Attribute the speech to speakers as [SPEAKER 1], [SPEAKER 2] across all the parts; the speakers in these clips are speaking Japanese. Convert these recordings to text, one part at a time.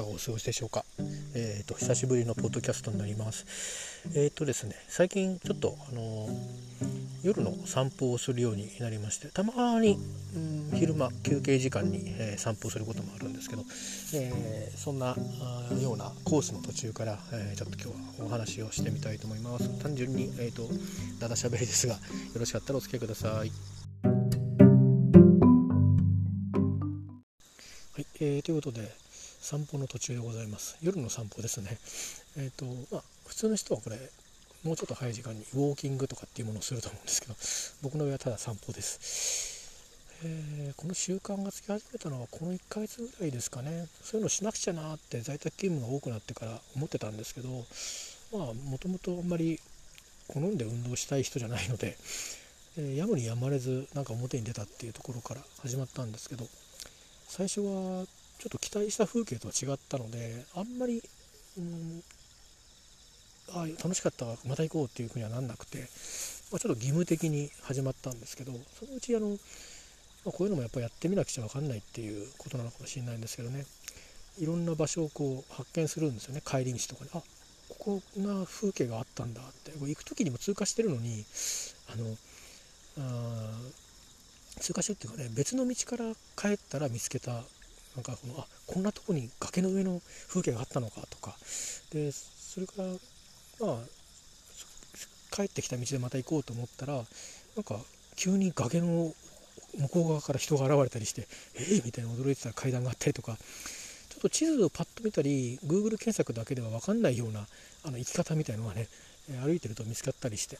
[SPEAKER 1] かがお過ごしでしょうか？えっ、ー、と久しぶりのポッドキャストになります。えっ、ー、とですね、最近ちょっとあの夜の散歩をするようになりまして、たまに、うん、昼間休憩時間に、えー散歩することもあるんですけど、えそんなようなコースの途中から、えちょっと今日はお話をしてみたいと思います。単純にえっ、とだだしゃべりですが、よろしかったらお付き合いください。はい、えー、ということで散歩の途中でございます。夜の散歩ですね。えっ、ー、とまあ普通の人はこれもうちょっと早い時間にウォーキングとかっていうものをすると思うんですけど僕の上はただ散歩です、えー、この習慣がつき始めたのはこの1ヶ月ぐらいですかね。そういうのしなくちゃなって在宅勤務が多くなってから思ってたんですけどまあもともとあんまり好んで運動したい人じゃないので、え、やむにやまれずなんか表に出たっていうところから始まったんですけど最初はちょっと期待した風景とは違ったのであんまり、うん、あ楽しかったまた行こうっていうふうにはなんなくて、まあ、ちょっと義務的に始まったんですけどそのうちあの、まあ、こういうのもやっぱやってみなくちゃ分かんないっていうことなのかもしれないんですけどね。いろんな場所をこう発見するんですよね。帰り道とかに。あここが風景があったんだって。行く時にも通過してるのにあのあ通過してっていうかね別の道から帰ったら見つけたなんかこのあこんなとこに崖の上の風景があったのかとか。でそれからまあ帰ってきた道でまた行こうと思ったらなんか急に崖の向こう側から人が現れたりしてえー、みたいな驚いてた階段があったりとか。ちょっと地図をパッと見たり Google 検索だけでは分かんないようなあの生き方みたいのがね歩いてると見つかったりして。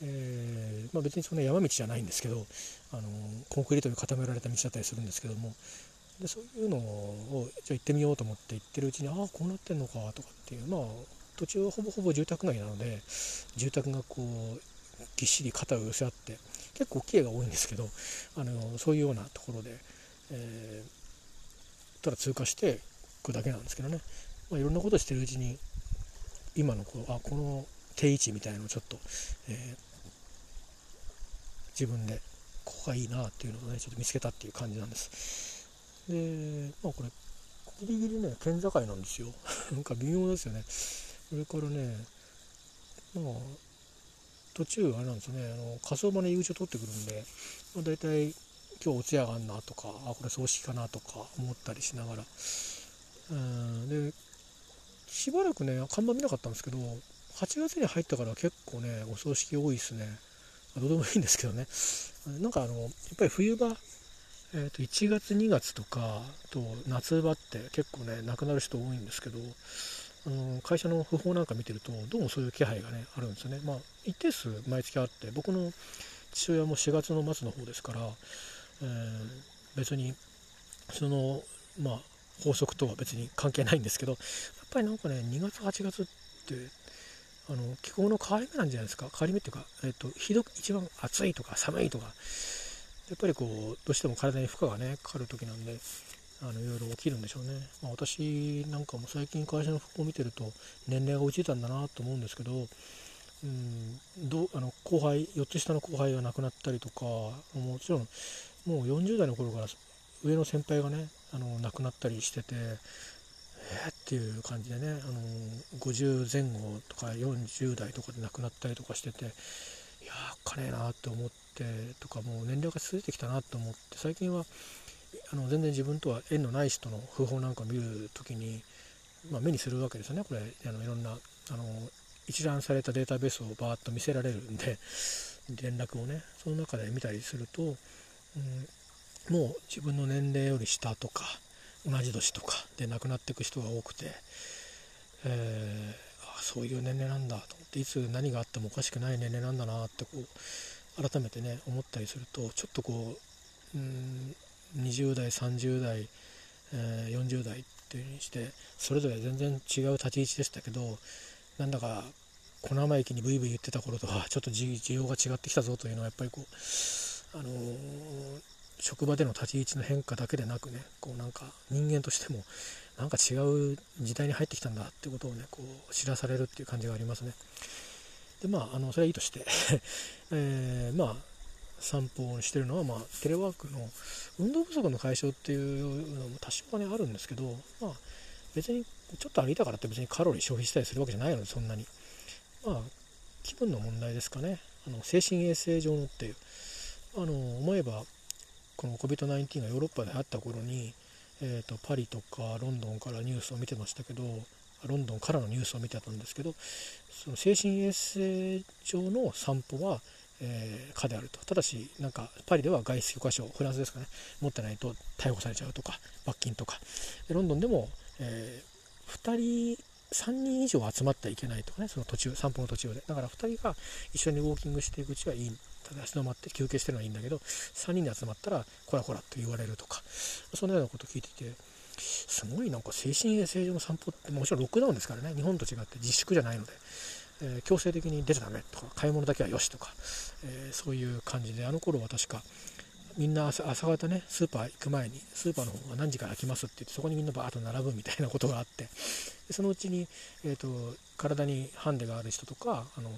[SPEAKER 1] えー、まあ、別にそんな山道じゃないんですけどあのコンクリートで固められた道だったりするんですけども。でそういうのをじゃ行ってみようと思って行ってるうちにああこうなってんのかとかっていうまあ途中はほぼほぼ住宅街なので住宅がこうぎっしり肩を寄せ合って結構大きい絵が多いんですけどあのそういうようなところで、えー、ただ通過していくだけなんですけどね、まあ、いろんなことしてるうちに今のこうあこの定位置みたいなのをちょっと、えー自分でここがいいなっていうのをねちょっと見つけたっていう感じなんです。でまあこれギリギリね県境なんですよ。なんか微妙ですよね。それからねまあ途中あれなんですよね。あの火葬場の入り口を取ってくるんで、まあ、大体今日お通夜があんなとかあこれ葬式かなとか思ったりしながら。うんでしばらくね看板見なかったんですけど8月に入ったから結構ねお葬式多いですね。どうでもいいんですけどね。なんかあのやっぱり冬場、えー、と1月2月とかと夏場って結構ね亡くなる人多いんですけどあの会社の訃報なんか見てるとどうもそういう気配がねあるんですよね。まあ一定数毎月あって僕の父親も4月の末の方ですから、えー、別にそのまあ法則とは別に関係ないんですけどやっぱりなんかね2月8月ってあの気候の変わり目なんじゃないですか。変わり目っていうか、えっと、ひどく一番暑いとか寒いとかやっぱりこうどうしても体に負荷がねかかる時なんであのいろいろ起きるんでしょうね、まあ、私なんかも最近会社の服を見てると年齢が落ちたんだなと思うんですけどうんどあの後輩4つ下の後輩が亡くなったりとかもちろんもう40代の頃から上の先輩がねあの亡くなったりしててえー、っていう感じでね、あの50前後とか40代とかで亡くなったりとかしてていやーかねえなって思ってとかもう年齢が続いてきたなと思って最近はあの全然自分とは縁のない人の訃報なんかを見る時に、まあ、目にするわけですよね。これあのいろんなあの一覧されたデータベースをバーッと見せられるんで 連絡をねその中で見たりすると、うん、もう自分の年齢より下とか同じ年とかで亡くなっていく人が多くて、えー、あそういう年齢なんだと思っていつ何があってもおかしくない年齢なんだなってこう改めてね思ったりするとちょっとこううん20代30代、えー、40代っていううにしてそれぞれ全然違う立ち位置でしたけどなんだか小生駅にブイブイ言ってた頃とは ちょっと需要が違ってきたぞというのはやっぱりこうあのー職場での立ち位置の変化だけでなくねこうなんか人間としてもなんか違う時代に入ってきたんだってことをねこう知らされるっていう感じがありますね。でまああのそれはいいとして えー、まあ散歩をしてるのは、まあ、テレワークの運動不足の解消っていうのも多少はねあるんですけど、まあ、別にちょっと歩いたからって別にカロリー消費したりするわけじゃないのでそんなに。まあ気分の問題ですかね。あの精神衛生上のっていう。あの思えばこの COVID-19 がヨーロッパであった頃に、えーと、パリとかロンドンからニュースを見てましたけどロンドンからのニュースを見てたんですけどその精神衛生上の散歩は、えー、可であると。ただしなんかパリでは外出許可証フランスですかね持ってないと逮捕されちゃうとか罰金とか。ロンドンでも、えー、2人3人以上集まってはいけないとかねその途中散歩の途中で。だから2人が一緒にウォーキングしていくうちはいい。立ち止まって休憩してるのはいいんだけど3人で集まったらこらこらと言われるとかそんなようなことを聞いててすごいなんか精神衛生上の散歩ってもちろんロックダウンですからね。日本と違って自粛じゃないので、えー、強制的に出ちゃダメとか買い物だけはよしとか、えー、そういう感じであの頃は確かみんな朝方ねスーパー行く前にスーパーの方が何時から開きますって言ってそこにみんなバーッと並ぶみたいなことがあってそのうちに、えーと、体にハンデがある人とかあの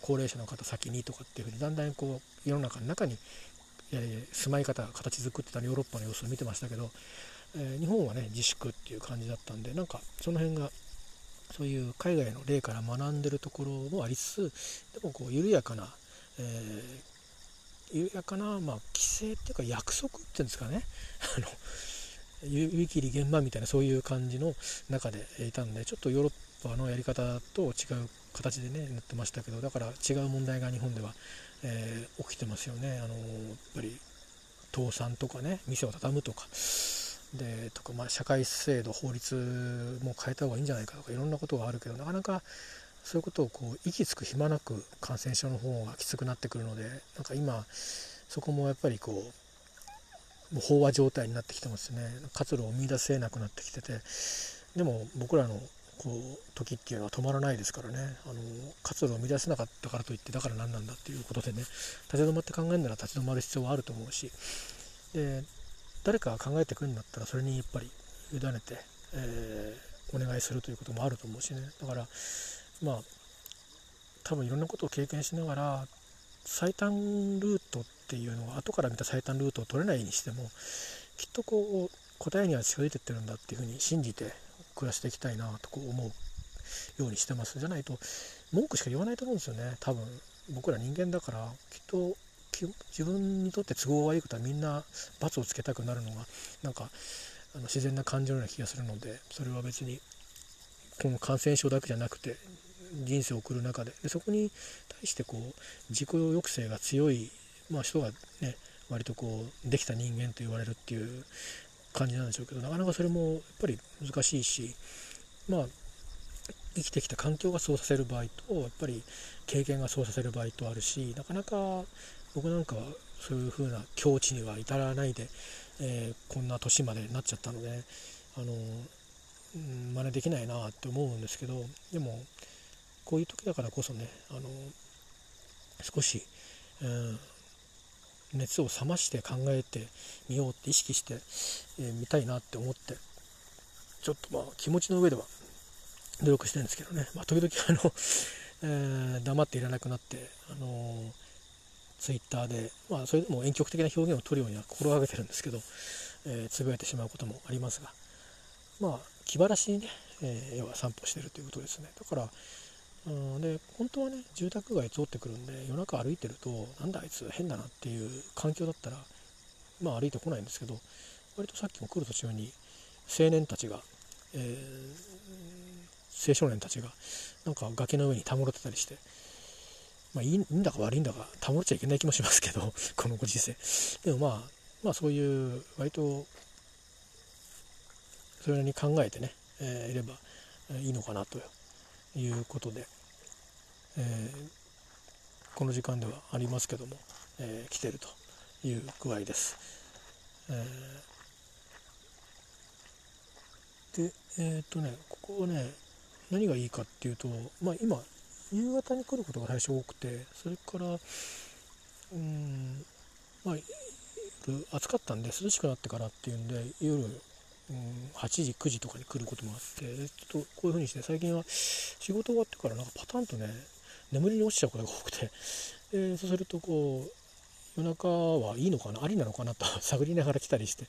[SPEAKER 1] 高齢者の方先にとかっていうふうにだんだんこう世の中の中に、えー、住まい方が形作ってたヨーロッパの様子を見てましたけど、えー、日本はね自粛っていう感じだったんでなんかその辺がそういう海外の例から学んでるところもありつつでもこう緩やかな、えー、緩やかな、まあ、規制っていうか約束っていうんですかね。あの湯切り現場みたいなそういう感じの中でいたんでちょっとヨーロッパのやり方と違う形でねなってましたけどだから違う問題が日本では、えー、起きてますよね。あのやっぱり倒産とかね店を畳むとか。でとか、まあ、社会制度法律も変えた方がいいんじゃないかとかいろんなことがあるけどなかなかそういうことをこう息つく暇なく感染症の方がきつくなってくるのでなんか今そこもやっぱりこうもう飽和状態になってきてますね。活路を見出せなくなってきてて。でも僕らのこう時っていうのは止まらないですからね。あの活路を見出せなかったからといってだから何なんだっていうことでね立ち止まって考えるなら立ち止まる必要はあると思うし。で誰かが考えてくるんだったらそれにやっぱり委ねて、えー、お願いするということもあると思うしね。だからまあ多分いろんなことを経験しながら最短ルートっていうのは後から見た最短ルートを取れないにしてもきっとこう答えには近づいてってるんだっていうふうに信じて暮らしていきたいなとこう思うようにしてます。じゃないと文句しか言わないと思うんですよね。多分僕ら人間だからきっと自分にとって都合がいいことはみんな罰をつけたくなるのがなんかあの自然な感情のような気がするのでそれは別にこの感染症だけじゃなくて人生を送る中で。でそこに対してこう自己抑制が強い、まあ、人がね割とこうできた人間と言われるっていう感じなんでしょうけどなかなかそれもやっぱり難しいしまあ生きてきた環境がそうさせる場合とやっぱり経験がそうさせる場合とあるしなかなか僕なんかはそういう風な境地には至らないで、えー、こんな年までなっちゃったのであの、うん、真似できないなって思うんですけどでもこういう時だからこそねあの少し、うん、熱を冷まして考えてみようって意識してみ、えー、たいなって思ってちょっとまあ気持ちの上では努力してるんですけどね、まあ、時々あの、えー、黙っていらなくなってあのツイッターで、まあ、それでも遠曲的な表現を取るようには心がけてるんですけど、えー、つぶやいてしまうこともありますがまあ気晴らしにね、えー、要は散歩してるということですね。だからうん、で本当はね住宅街通ってくるんで夜中歩いてるとなんだあいつ変だなっていう環境だったらまあ歩いてこないんですけど割とさっきも来る途中に青年たちが、えー、青少年たちがなんか崖の上にたむろってたりしてまあいいんだか悪いんだかたむろっちゃいけない気もしますけど このご時世でもまあまあそういう割とそれなりに考えてね、えー、いればいいのかなということで、えー、この時間ではありますけども、えー、来てるという具合です。えー、でえっ、とねここはね何がいいかっていうとまあ今夕方に来ることが最初多くてそれからうんまあ暑かったんで涼しくなってからっていうんで夜うん、8時9時とかに来ることもあってちょっとこういう風にして最近は仕事終わってからなんかパタンとね眠りに落ちちゃうことが多くて、え、そうするとこう夜中はいいのかなありなのかなと探りながら来たりして、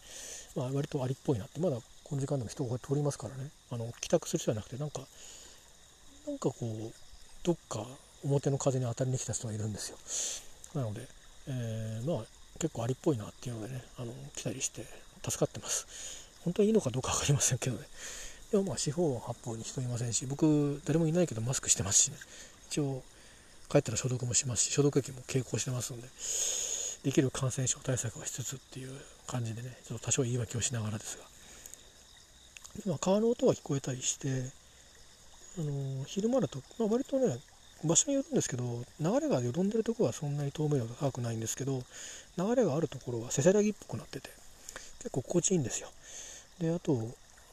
[SPEAKER 1] まあ、割とありっぽいなってまだこの時間でも人が通りますからねあの帰宅する人じゃなくてなんかなんかこうどっか表の風に当たりに来た人がいるんですよ。なので、えー、まあ結構ありっぽいなっていうのでねあの来たりして助かってます。本当にいいのかどうか分かりませんけどね。でもまあ四方八方に人いませんし僕誰もいないけどマスクしてますしね。一応帰ったら消毒もしますし消毒液も携行してますのでできる感染症対策はしつつっていう感じでねちょっと多少言い訳をしながらですが。今川の音が聞こえたりしてあの昼間だと、まあ、割とね場所によるんですけど流れがよどんでるところはそんなに透明度が高くないんですけど流れがあるところはせせらぎっぽくなってて結構心地いいんですよ。であと、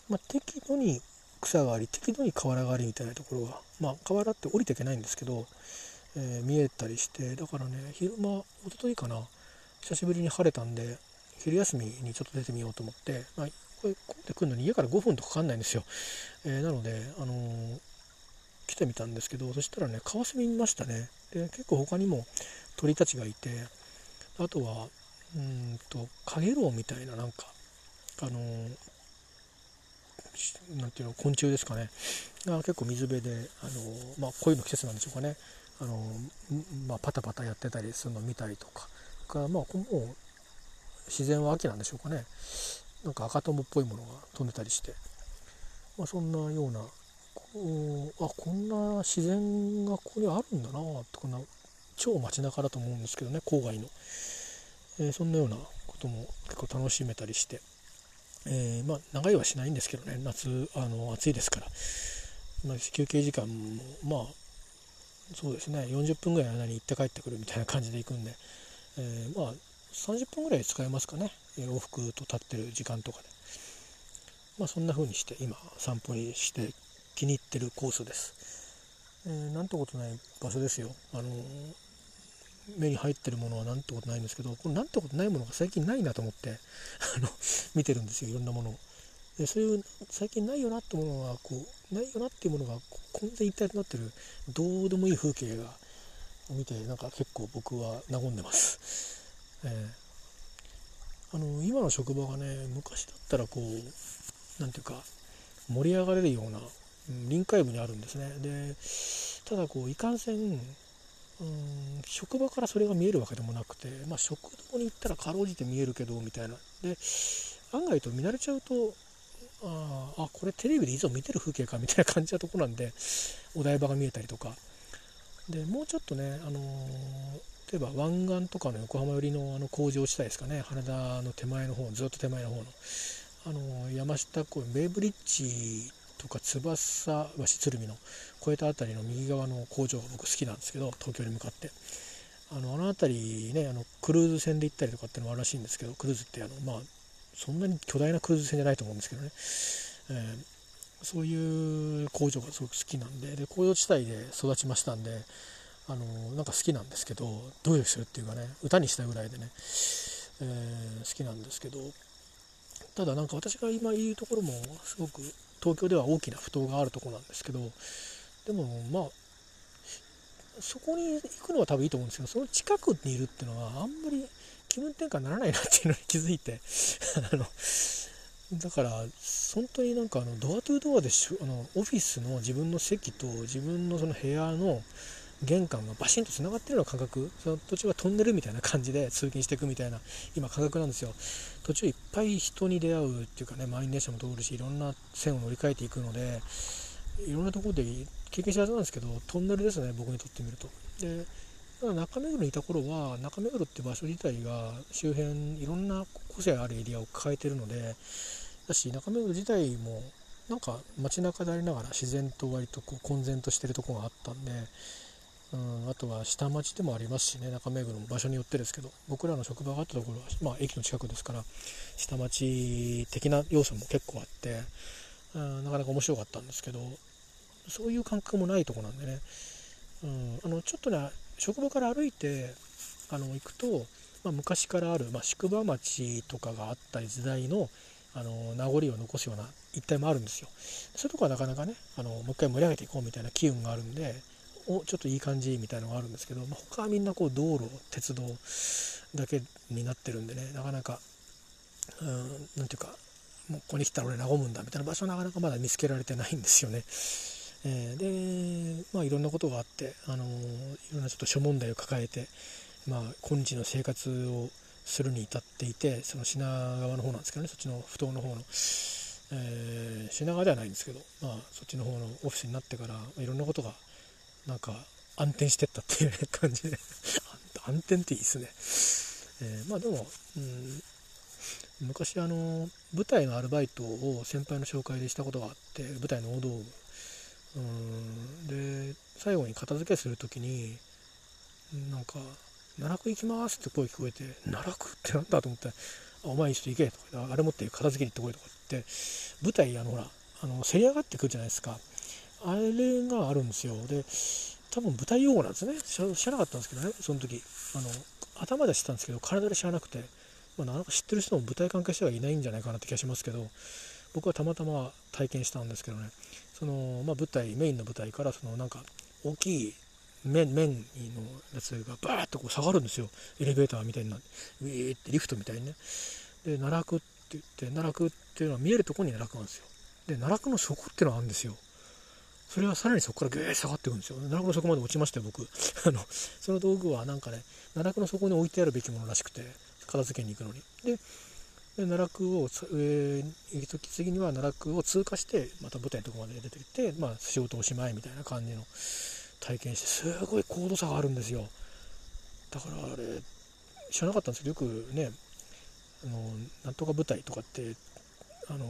[SPEAKER 1] まあ、適度に草があり適度に河原がありみたいなところがまあ河原って降りていけないんですけど、えー、見えたりしてだからね昼間一昨日かな久しぶりに晴れたんで昼休みにちょっと出てみようと思って、まあ、こうやって来るのに家から5分とかかんないんですよ、えー、なので、あのー、来てみたんですけどそしたらねカワセミ見ましたね。で結構他にも鳥たちがいてあとはうんとカゲロウみたいななんかあのー、なんていうの昆虫ですかね。が結構水辺で、あの、まあ、恋の季節なんでしょうかね、あの、まあ、パタパタやってたりするの見たりとか。か、まあ、もう自然は秋なんでしょうかね。なんか赤友っぽいものが飛んでたりして、まあ、そんなようなあこんな自然がここにあるんだなってこんな超街中だと思うんですけどね郊外の、えー、そんなようなことも結構楽しめたりして、えー、まあ長いはしないんですけどね夏あの暑いですから、まあ、休憩時間もまあそうですね40分ぐらいの間に行って帰ってくるみたいな感じで行くんで、えー、まあ30分ぐらい使えますかね。往復と立ってる時間とかで。まあそんな風にして今散歩にして気に入ってるコースです、えー、なんてことない場所ですよ。あの目に入ってるものはなんてことないんですけどこれなんてことないものが最近ないなと思って あの見てるんですよ。いろんなものを。でそういう最近ないよなってものがこうないよなっていうものが混然一体となってるどうでもいい風景が見てなんか結構僕は和んでます。えー、あの今の職場がね昔だったらこう何ていうか盛り上がれるような臨海部にあるんですね。でただこういかんせんうん職場からそれが見えるわけでもなくて、まあ、食堂に行ったらかろうじて見えるけどみたいな。で案外と見慣れちゃうとああこれテレビでいざ見てる風景かみたいな感じなとこなんでお台場が見えたりとか。でもうちょっとね、あのー、例えば湾岸とかの横浜寄りのあの工場地帯ですかね。羽田の手前の方ずっと手前の方の。あの山下公園ベイブリッジとか翼橋鶴見の越えた辺りの右側の工場が僕好きなんですけど東京に向かって。あのあの辺りねあのクルーズ船で行ったりとかっていうのもあるらしいんですけどクルーズってあのまあそんなに巨大なクルーズ船じゃないと思うんですけどね、えー、そういう工場がすごく好きなんでで工場地帯で育ちましたんであのなんか好きなんですけどどういうするっていうかね歌にしたぐらいでね、えー、好きなんですけど。ただなんか私が今いるところもすごく東京では大きな不当があるとこなんですけどでもまあそこに行くのは多分いいと思うんですけどその近くにいるっていうのはあんまり気分転換にならないなっていうのに気づいて あのだから本当になんかあのドアトゥードアであのオフィスの自分の席と自分のその部屋の玄関がバシンとつながってるような感覚その途中はトンネルみたいな感じで通勤していくみたいな今感覚なんですよ。途中いっぱい人に出会うっていうかね満員電車も通るしいろんな線を乗り換えていくのでいろんなところで経験したはずなんですけどトンネルですね僕にとってみると。で中目黒にいた頃は中目黒って場所自体が周辺いろんな個性あるエリアを抱えてるのでだし中目黒自体もなんか街中でありながら自然と割とこう混然としてるとこがあったんでうん、あとは下町でもありますしね中目黒も場所によってですけど僕らの職場があったところは、まあ、駅の近くですから下町的な要素も結構あって、うん、なかなか面白かったんですけどそういう感覚もないとこなんでね、うん、あのちょっとね職場から歩いてあの行くと、まあ、昔からある、まあ、宿場町とかがあった時代のあの名残を残すような一帯もあるんですよ。そういうとこはなかなかねあのもう一回盛り上げていこうみたいな機運があるんでおちょっといい感じみたいなのがあるんですけど、まあ、他はみんなこう道路鉄道だけになってるんでねなかなか何ていうかもうここに来たら俺和むんだみたいな場所はなかなかまだ見つけられてないんですよね。えー、でまあいろんなことがあって、あのいろんなちょっと諸問題を抱えて、まあ、今日の生活をするに至っていてその品川の方なんですけどねそっちの不当の方の、えー、品川ではないんですけど、まあ、そっちの方のオフィスになってからいろんなことがなんか暗転してったっていう感じで。暗転っていいですね、えー、まあでも、うん、昔あの舞台のアルバイトを先輩の紹介でしたことがあって舞台の大道具。うんで最後に片付けする時になんか「奈落行きます」って声聞こえて「奈落ってなんだ?」と思って「お前一緒行け」とか「あれ持って片付けに行ってこい」とか言って舞台あのほらあのせり上がってくるじゃないですか。あれがあるんですよ。で多分舞台用語なんですね。知らなかったんですけどね。その時あの頭で知ったんですけど体で知らなくて。まあ、なんか知ってる人も舞台関係者はいないんじゃないかなって気がしますけど僕はたまたま体験したんですけどね。その、まあ、舞台メインの舞台からそのなんか大きい面面のやつがバーッとこう下がるんですよ。エレベーターみたいになって。ウィーってリフトみたいにね。で奈落って言って奈落っていうのは見えるとこに奈落なんですよ。で奈落の底っていうのがあるんですよ。それはさらにそこからグー下がっていくんですよ。奈落の底まで落ちまして僕。あのその道具はなんかね奈落の底に置いてあるべきものらしくて片付けに行くのに。で奈落を上に行く時次には奈落を通過してまた舞台のとこまで出てきて、まあ、仕事おしまいみたいな感じの体験してすごい高度差があるんですよ。だからあれ知らなかったんですけどよくねあのなんとか舞台とかってあの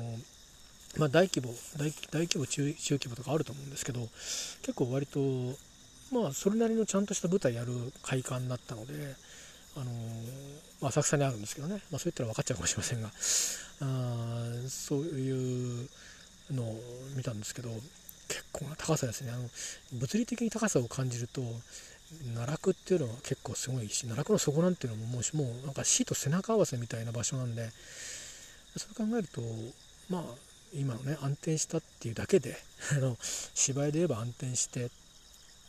[SPEAKER 1] まあ、大規模大規模中中規模とかあると思うんですけど結構割とまあそれなりのちゃんとした舞台やる会館だったのであのまあ、浅草にあるんですけどね、まあ、そういったら分かっちゃうかもしれませんがあそういうのを見たんですけど結構な高さですね。あの物理的に高さを感じると奈落っていうのは結構すごいし奈落の底なんていうのももうもうなんか死と背中合わせみたいな場所なんでそれ考えるとまあ今のね安定したっていうだけで あの芝居で言えば安定して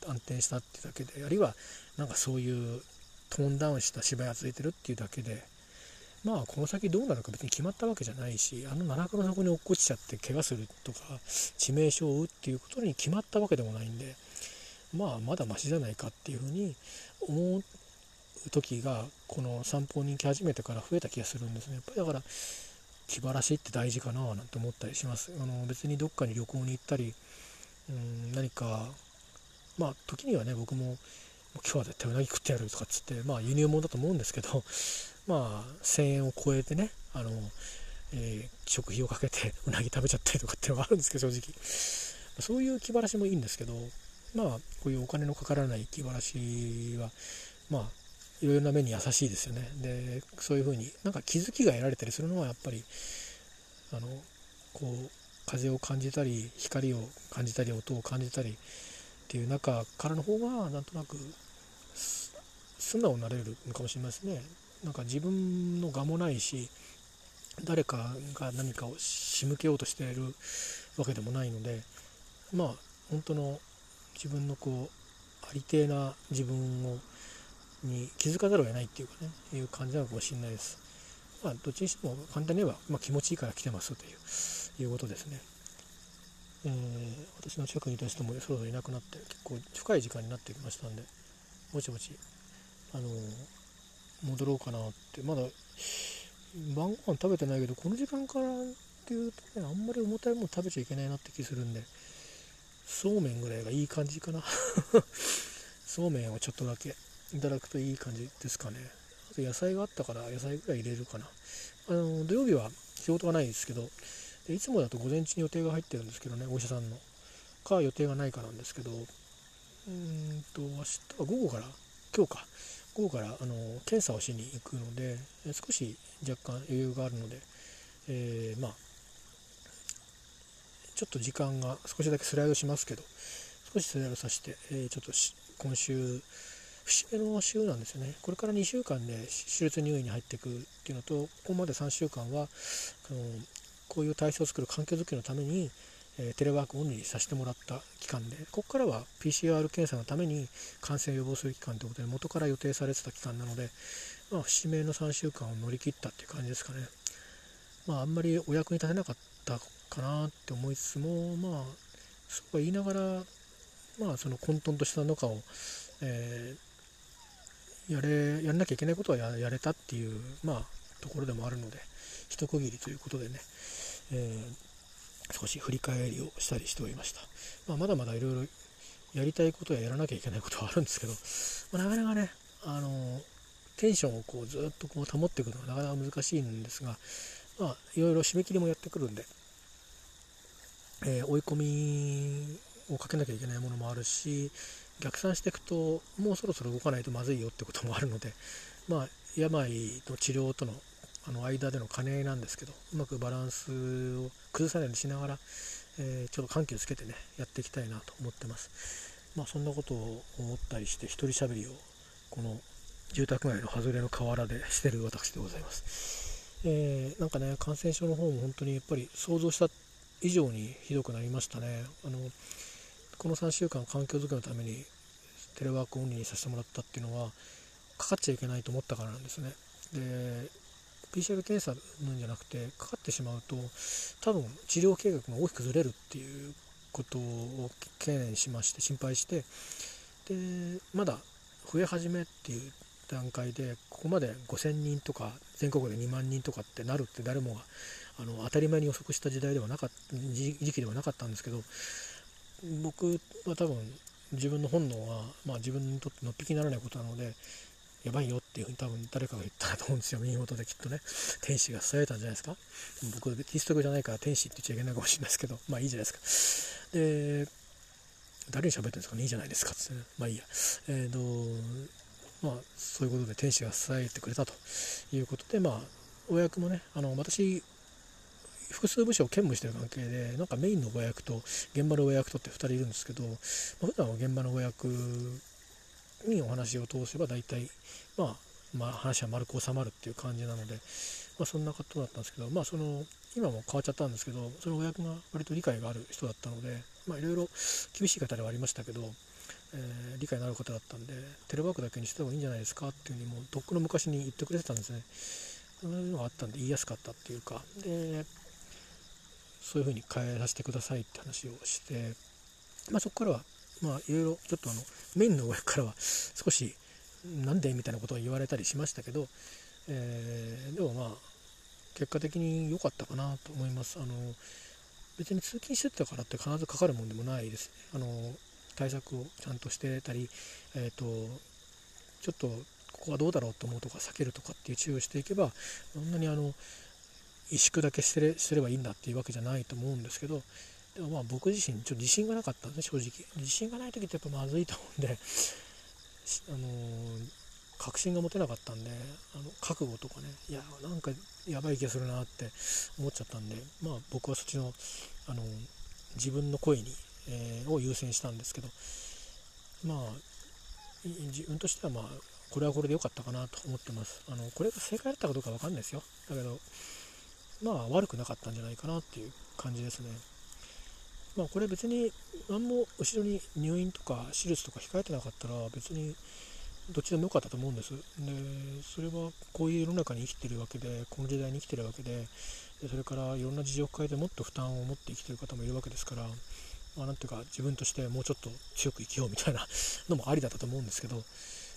[SPEAKER 1] 安定したっていうだけであるいはなんかそういうトーンダウンした芝居が続いてるっていうだけでまあこの先どうなるか別に決まったわけじゃないしあの奈落の底に落っこちちゃって怪我するとか致命傷を負うっていうことに決まったわけでもないんでまあまだマシじゃないかっていうふうに思う時がこの散歩に行き始めてから増えた気がするんですね。やっぱりだから気晴らしって大事かななんて思ったりします。あの別にどっかに旅行に行ったりうん何かまあ時にはね僕も今日は絶対うなぎ食ってやるとかっつってまあ輸入物だと思うんですけど まあ1000円を超えてねあの、えー、食費をかけてうなぎ食べちゃったりとかっていうのがあるんですけど正直。そういう気晴らしもいいんですけどまあこういうお金のかからない気晴らしはまあいろいろな面に優しいですよねでそういうふうになんか気づきが得られたりするのはやっぱりあのこう風を感じたり光を感じたり音を感じたりっていう中からの方がなんとなく素直になれるのかもしれないですね。なんか自分の我もないし誰かが何かを仕向けようとしているわけでもないのでまあ本当の自分のこうありてえな自分をに気づかざるを得ないっていうかねいう感じなのかもしれないです。まあどっちにしても簡単に言えば、まあ、気持ちいいから来てますといういうことですね。えー、私の近くにいた人もそろそろいなくなって結構深い時間になってきましたんでぼちぼち、あのー、戻ろうかなってまだ晩ご飯食べてないけどこの時間からっていうとねあんまり重たいもの食べちゃいけないなって気するんでそうめんぐらいがいい感じかな そうめんをちょっとだけいただくといい感じですかね。あと野菜があったから野菜ぐらい入れるかな。あの土曜日は仕事がないですけどいつもだと午前中に予定が入ってるんですけどねお医者さんの。か予定がないかなんですけどうんと明日は午後から今日か。午後からあの検査をしに行くので少し若干余裕があるので、えー、まあちょっと時間が少しだけスライドしますけど少しスライドさせて、えー、ちょっと今週の週なんですよねこれから2週間で手術入院に入っていくっていうのとここまで3週間はあのこういう体制を作る環境づくりのために、えー、テレワークオンにさせてもらった期間でここからは PCR 検査のために感染予防する期間ということで元から予定されてた期間なので、まあ、節目の3週間を乗り切ったっていう感じですかね。まあ、あんまりお役に立てなかったかなって思いつつもまあそうは言いながらまあその混沌とした中を、えー、やれやらなきゃいけないことはやれたっていうまあところでもあるので一区切りということでね、えー、少し振り返りをしたりしておりました、まあ、まだまだいろいろやりたいことややらなきゃいけないことはあるんですけど、まあ、なかなかねあのテンションをこうずっとこう保っていくのはなかなか難しいんですが、まあ、いろいろ締め切りもやってくるんで、えー、追い込みをかけなきゃいけないものもあるし逆算していくともうそろそろ動かないとまずいよってこともあるので、まあ、病と治療とのあの間での兼ね合いなんですけどうまくバランスを崩さないようにしながら、えー、ちょっと緩急つけてねやっていきたいなと思ってます。まあ、そんなことを思ったりして一人喋りをこの住宅街の外れの河原でしてる私でございます。えー、なんかね感染症の方も本当にやっぱり想像した以上にひどくなりましたね。あのこの3週間環境づくりのためにテレワークオンリーにさせてもらったっていうのはかかっちゃいけないと思ったからなんですね。で PCR 検査なんじゃなくてかかってしまうと多分治療計画が大きくずれるっていうことを懸念しまして心配してでまだ増え始めっていう段階でここまで5,000人とか全国で2万人とかってなるって誰もがあの当たり前に予測した時代ではなかった時期ではなかったんですけど僕は多分自分の本能は、まあ、自分にとってのっぴきにならないことなのでやばいよっていうふうに多分誰かが言ったと思うんですよ。耳元できっとね。天使が伝えたんじゃないですか。僕キリスト教じゃないから天使って言っちゃいけないかもしれないですけど。まあいいじゃないですか。で誰に喋ってるんですかね。いいじゃないですか。って、ね、まあいいや。えっ、ー、とまあそういうことで天使が伝えてくれたということでまあお役もねあの私複数部署を兼務してる関係でなんかメインの親役と現場の親役とって2人いるんですけど、まあ、普段は現場の親役にお話を通せば大体、まあ、まあ話は丸く収まるっていう感じなので、まあ、そんなことだったんですけど、まあ、その今も変わっちゃったんですけどその親役が割と理解がある人だったのでいろいろ厳しい方ではありましたけど、えー、理解のある方だったんでテレワークだけにした方がいいんじゃないですかっていうふうにもうとっくの昔に言ってくれてたんですね。そういうのがあったんで言いやすかったっていうか。でそういうふうに変えさせてくださいって話をして、まあ、そこからはまあいろいろちょっとあのメインの親からは少しなんでみたいなことを言われたりしましたけど、えー、でもまあ結果的に良かったかなと思います。あの別に通勤してたからって必ずかかるもんでもないです。あの対策をちゃんとしてたり、えーと、ちょっとここはどうだろうと思うとか避けるとかっていう注意をしていけばそんなにあの萎縮だけしてれすればいいんだっていうわけじゃないと思うんですけどでもまあ僕自身ちょっと自信がなかったんで正直。自信がない時ってやっぱまずいと思うんであの確信が持てなかったんであの覚悟とかねいやなんかやばい気がするなって思っちゃったんでまあ僕はそっちのあの自分の声に、えー、を優先したんですけどまあ自分としてはまあこれはこれで良かったかなと思ってます。あのこれが正解だったかどうか分かんないですよ。だけどまあ悪くなかったんじゃないかなっていう感じですね。まあこれ別に何も後ろに入院とか手術とか控えてなかったら別にどっちでもよかったと思うんです。で、それはこういう世の中に生きてるわけで、この時代に生きてるわけで、でそれからいろんな事情を抱えてもっと負担を持って生きてる方もいるわけですから、まあ、なんていうか自分としてもうちょっと強く生きようみたいな のもありだったと思うんですけど、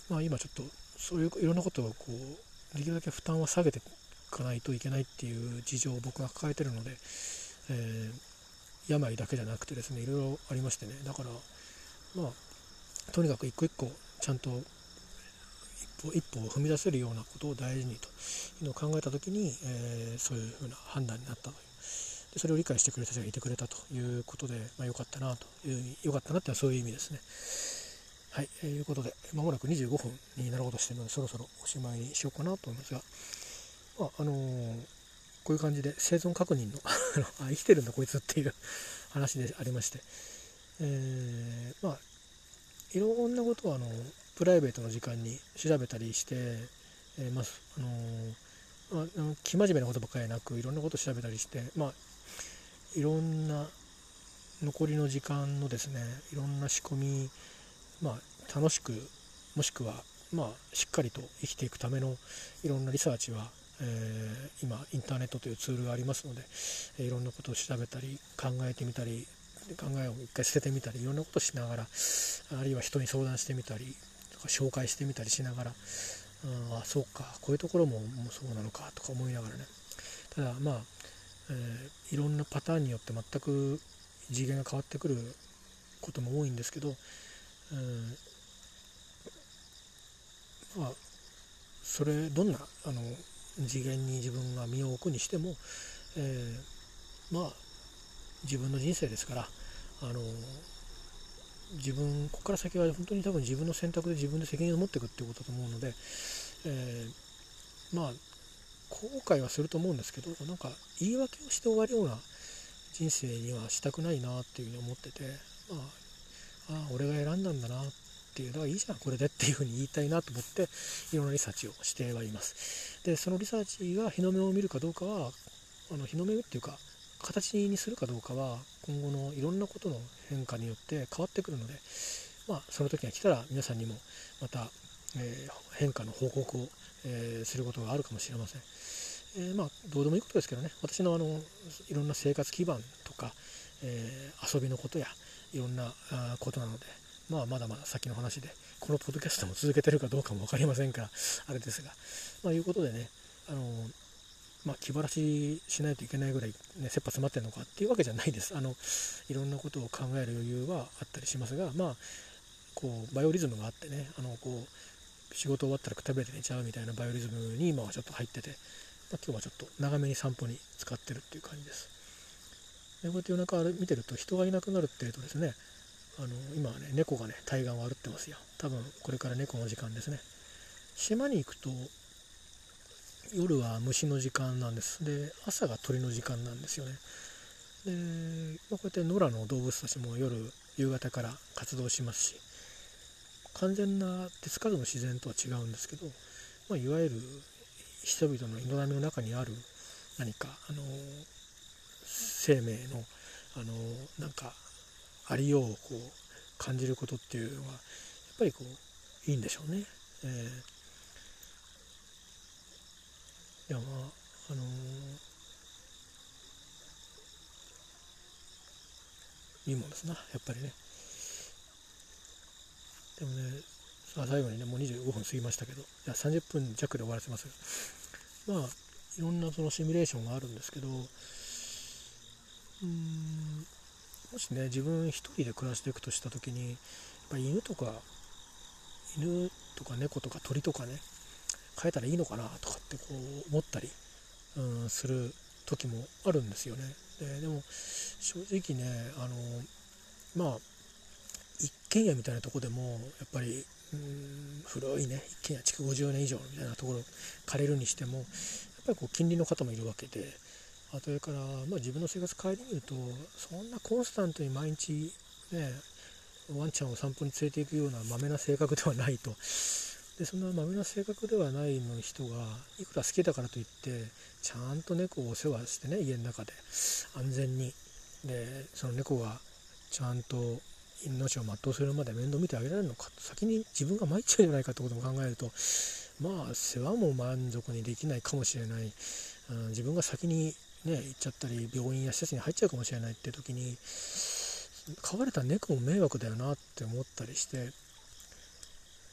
[SPEAKER 1] まあ今ちょっとそういういろんなことをこうできるだけ負担は下げてかないといけないっていう事情を僕が抱えてるので、えー、病だけじゃなくてですねいろいろありましてねだからまあとにかく一個一個ちゃんと一歩一歩を踏み出せるようなことを大事にというのを考えた時に、えー、そういうふうな判断になったというでそれを理解してくれる人がいてくれたということで、まあ、よかったなというよかったなっていうのはそういう意味ですね。はい、えー、いうことで、まもなく25分になろうとしてるので、そろそろおしまいにしようかなと思いますが、まあ、あのー、こういう感じで生存確認の あ生きてるんだこいつっていう 話でありまして、えー、まあいろんなことをあのプライベートの時間に調べたりして、えー、まああのー、生真面目なことばかりなくいろんなことを調べたりしてまあいろんな残りの時間のですねいろんな仕込み、まあ、楽しくもしくは、まあ、しっかりと生きていくためのいろんなリサーチは、えー、今インターネットというツールがありますのでえいろんなことを調べたり考えてみたり考えを一回捨ててみたりいろんなことをしながらあるいは人に相談してみたりとか紹介してみたりしながらああそうかこういうところもそうなのかとか思いながらね。ただまあ、えー、いろんなパターンによって全く次元が変わってくることも多いんですけど、うん、まあそれどんなあの次元に自分が身を置くにしても、えー、まあ自分の人生ですからあの自分ここから先は本当に多分自分の選択で自分で責任を持っていくっていうことだと思うので、えー、まあ後悔はすると思うんですけどなんか言い訳をして終わるような人生にはしたくないなっていうふうに思っててまああ俺が選んだんだなってっていうだからいいじゃんこれでっていうふうに言いたいなと思っていろんなリサーチをしてはいますでそのリサーチが日の目を見るかどうかはあの日の目っていうか形にするかどうかは今後のいろんなことの変化によって変わってくるので、まあ、その時が来たら皆さんにもまた、えー、変化の報告を、えー、することがあるかもしれません。えー、まあどうでもいいことですけどね私のあのいろんな生活基盤とか、え遊びのことやいろんなことなので、まあ、まだまだ先の話でこのポッドキャストも続けてるかどうかも分かりませんからあれですが、まあ、いうことでねあのまあ、気晴らししないといけないぐらい、ね、切羽詰まってるのかっていうわけじゃないです。あのいろんなことを考える余裕はあったりしますが、まあ、こうバイオリズムがあってねあのこう仕事終わったらくたびれて寝ちゃうみたいなバイオリズムに今はちょっと入ってて、まあ、今日はちょっと長めに散歩に使ってるっていう感じです。でこうやって夜中見てると人がいなくなるっていうとですねあの今はね猫がね対岸を歩ってますよ。多分これから猫の時間ですね。島に行くと夜は虫の時間なんです。で朝が鳥の時間なんですよね。で、まあ、こうやって野良の動物たちも夜夕方から活動しますし完全な手つかずの自然とは違うんですけど、まあ、いわゆる人々の営みの中にある何かあの生命のあのなんかありようをこう感じることっていうのはやっぱりこういいんでしょうね。えーいやまああのー、いいもんですなやっぱりねでもねさあ最後にねもう25分過ぎましたけどいや30分弱で終わらせますまあいろんなそのシミュレーションがあるんですけどうんもしね自分一人で暮らしていくとした時にやっぱ犬とか犬とか猫とか鳥とかね変えたらいいのかなとかってこう思ったり、うん、する時もあるんですよね。ででも正直ねあのまあ一軒家みたいなとこでもやっぱりうん古いね一軒家築50年以上みたいなところ借りるにしてもやっぱりこう近隣の方もいるわけでそれから、まあ、自分の生活顧みるとそんなコンスタントに毎日ねワンちゃんを散歩に連れていくようなまめな性格ではないと。でそんなまめな性格ではないの人がいくら好きだからといってちゃんと猫をお世話してね家の中で。安全に。でその猫がちゃんと命を全うするまで面倒見てあげられるのか先に自分が参っちゃうんじゃないかってことも考えるとまあ世話も満足にできないかもしれない、うん、自分が先にね行っちゃったり病院や施設に入っちゃうかもしれないって時に飼われた猫も迷惑だよなって思ったりしてい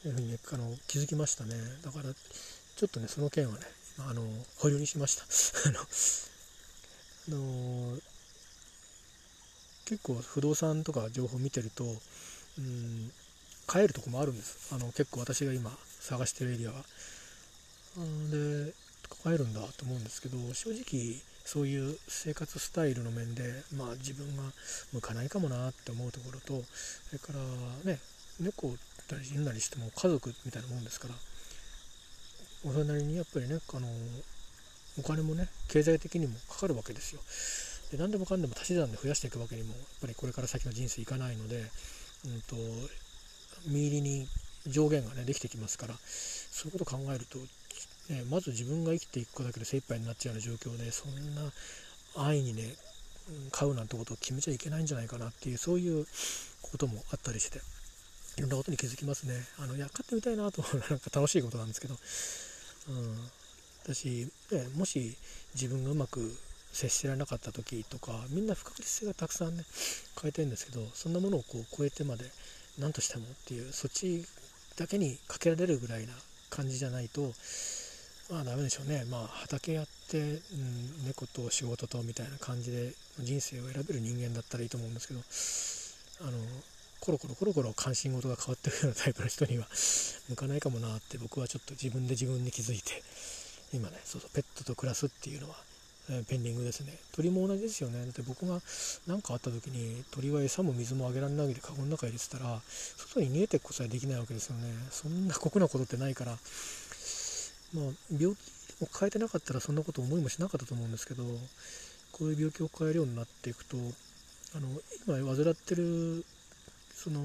[SPEAKER 1] うふうに、ね、あの気づきましたね。だからちょっとねその件はねあの保留にしました。あの結構不動産とか情報見てるとうん買えるとこもあるんです。あの結構私が今探してるエリアは。で買えるんだと思うんですけど正直そういう生活スタイルの面でまあ自分が向かないかもなって思うところとそれからね猫ったり犬なりしても家族みたいなもんですからそれなりにやっぱりねあのお金もね経済的にもかかるわけですよ。で何でもかんでも足し算で増やしていくわけにもやっぱりこれから先の人生いかないので、うんと、身入りに上限がねできてきますからそういうことを考えると、ね、まず自分が生きていくかだけで精一杯になっちゃうような状況でそんな安易にね買うなんてことを決めちゃいけないんじゃないかなっていうそういうこともあったりしていろんなことに気づきますね。あのいや買ってみたいなと思うのはなんか楽しいことなんですけど、うん、私、ね、もし自分がうまく接してられなかった時とかみんな不確実性がたくさんね変えてるんですけどそんなものをこう超えてまで何としてもっていうそっちだけにかけられるぐらいな感じじゃないとまあダメでしょうね。まあ畑やって、うん、猫と仕事とみたいな感じで人生を選べる人間だったらいいと思うんですけどあのコロコロコロコロ関心事が変わってるようなタイプの人には向かないかもなって僕はちょっと自分で自分に気づいて今ねそうそうペットと暮らすっていうのはえペンディングですね。鳥も同じですよね。だって僕が何かあった時に鳥は餌も水もあげられないわけでカゴの中入れてたら外に逃げていくことはできないわけですよね。そんな酷なことってないからまあ病気を変えてなかったらそんなこと思いもしなかったと思うんですけどこういう病気を変えるようになっていくとあの今患ってるその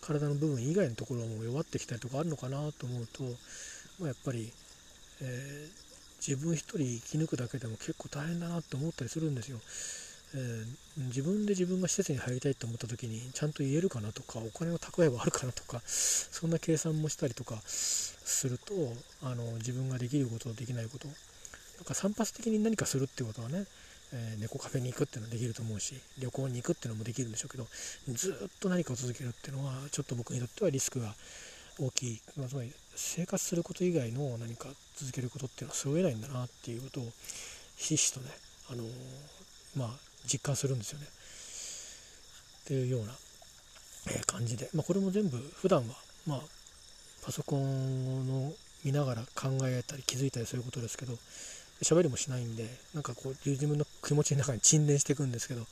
[SPEAKER 1] 体の部分以外のところも弱ってきたりとかあるのかなと思うと、まあ、やっぱり、えー自分一人生き抜くだけでも結構大変だなって思ったりするんですよ。えー、自分で自分が施設に入りたいと思った時にちゃんと言えるかなとかお金を蓄えばあるかなとかそんな計算もしたりとかするとあの自分ができることできないことなんか散発的に何かするってことはね、えー、猫カフェに行くっていうのはできると思うし旅行に行くっていうのもできるんでしょうけどずっと何かを続けるっていうのはちょっと僕にとってはリスクが大きい、まあ、つまり生活すること以外の何か続けることっていうのは背負えないんだなっていうことをひしひしとね、あのー、まあ、実感するんですよね。っていうような、感じで、まあ、これも全部普段はまあパソコンを見ながら考えたり気づいたりすることですけど喋りもしないんでなんかこう自分の気持ちの中に沈殿していくんですけど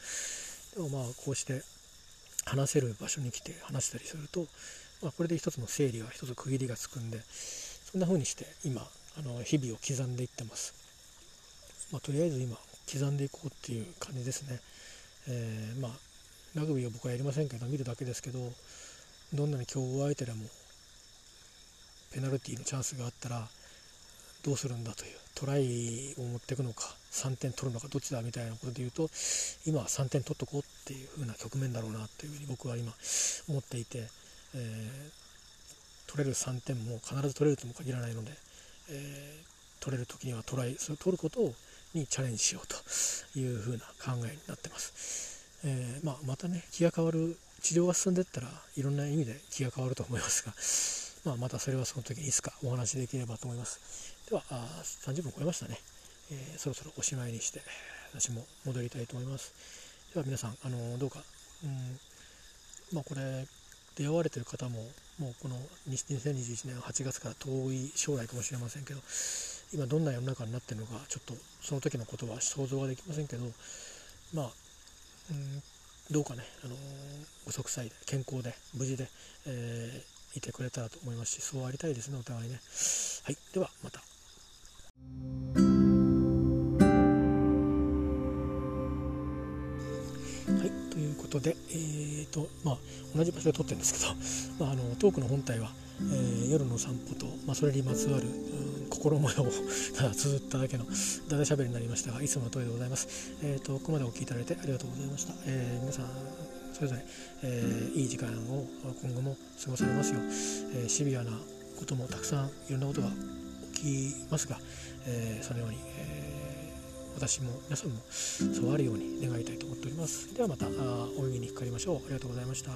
[SPEAKER 1] でもまあこうして話せる場所に来て話したりするとまあ、これで一つの整理が一つ区切りがつくんでそんな風にして今あの日々を刻んでいってます、まあ、とりあえず今刻んでいこうっていう感じですね、えー、まあラグビーは僕はやりませんけど見るだけですけどどんなに強豪相手でもペナルティのチャンスがあったらどうするんだというトライを持っていくのか3点取るのかどっちだみたいなことで言うと今は3点取っとこうっていう風な局面だろうなというふうに僕は今思っていてえー、取れる3点も必ず取れるとも限らないので、えー、取れる時にはトライそれを取ることをにチャレンジしようというふうな考えになってます、えー、まあ、またね気が変わる治療が進んでいったらいろんな意味で気が変わると思いますが、まあ、またそれはその時にいつかお話しできればと思います。ではあ30分超えましたね、えそろそろおしまいにして私も戻りたいと思います。では皆さんあのどうか、うんまあ、これ出会われてる方ももうこの2021年8月から遠い将来かもしれませんけど今どんな世の中になってるのかちょっとその時のことは想像はできませんけどまあ、うん、どうかね、あのー、ご息災で健康で無事で、えー、いてくれたらと思いますしそうありたいですねお互いね。はいではまた。ということで、えーとまあ、同じ場所で撮ってるんですけど、まあ、あのトークの本体は、えー、夜の散歩と、まあ、それにまつわる、うん、心模様をた だ綴っただけのだだしゃべりになりましたがいつもの通りでございます、えーと、ここまでお聴きいただいてありがとうございました、えー、皆さんそれぞれ、えー、いい時間を今後も過ごされますよう、えー、シビアなこともたくさんいろんなことが起きますが、えー、そのように、えー私も皆さんもそうあるように願いたいと思っております。ではまたお耳にかかりましょう。ありがとうございました。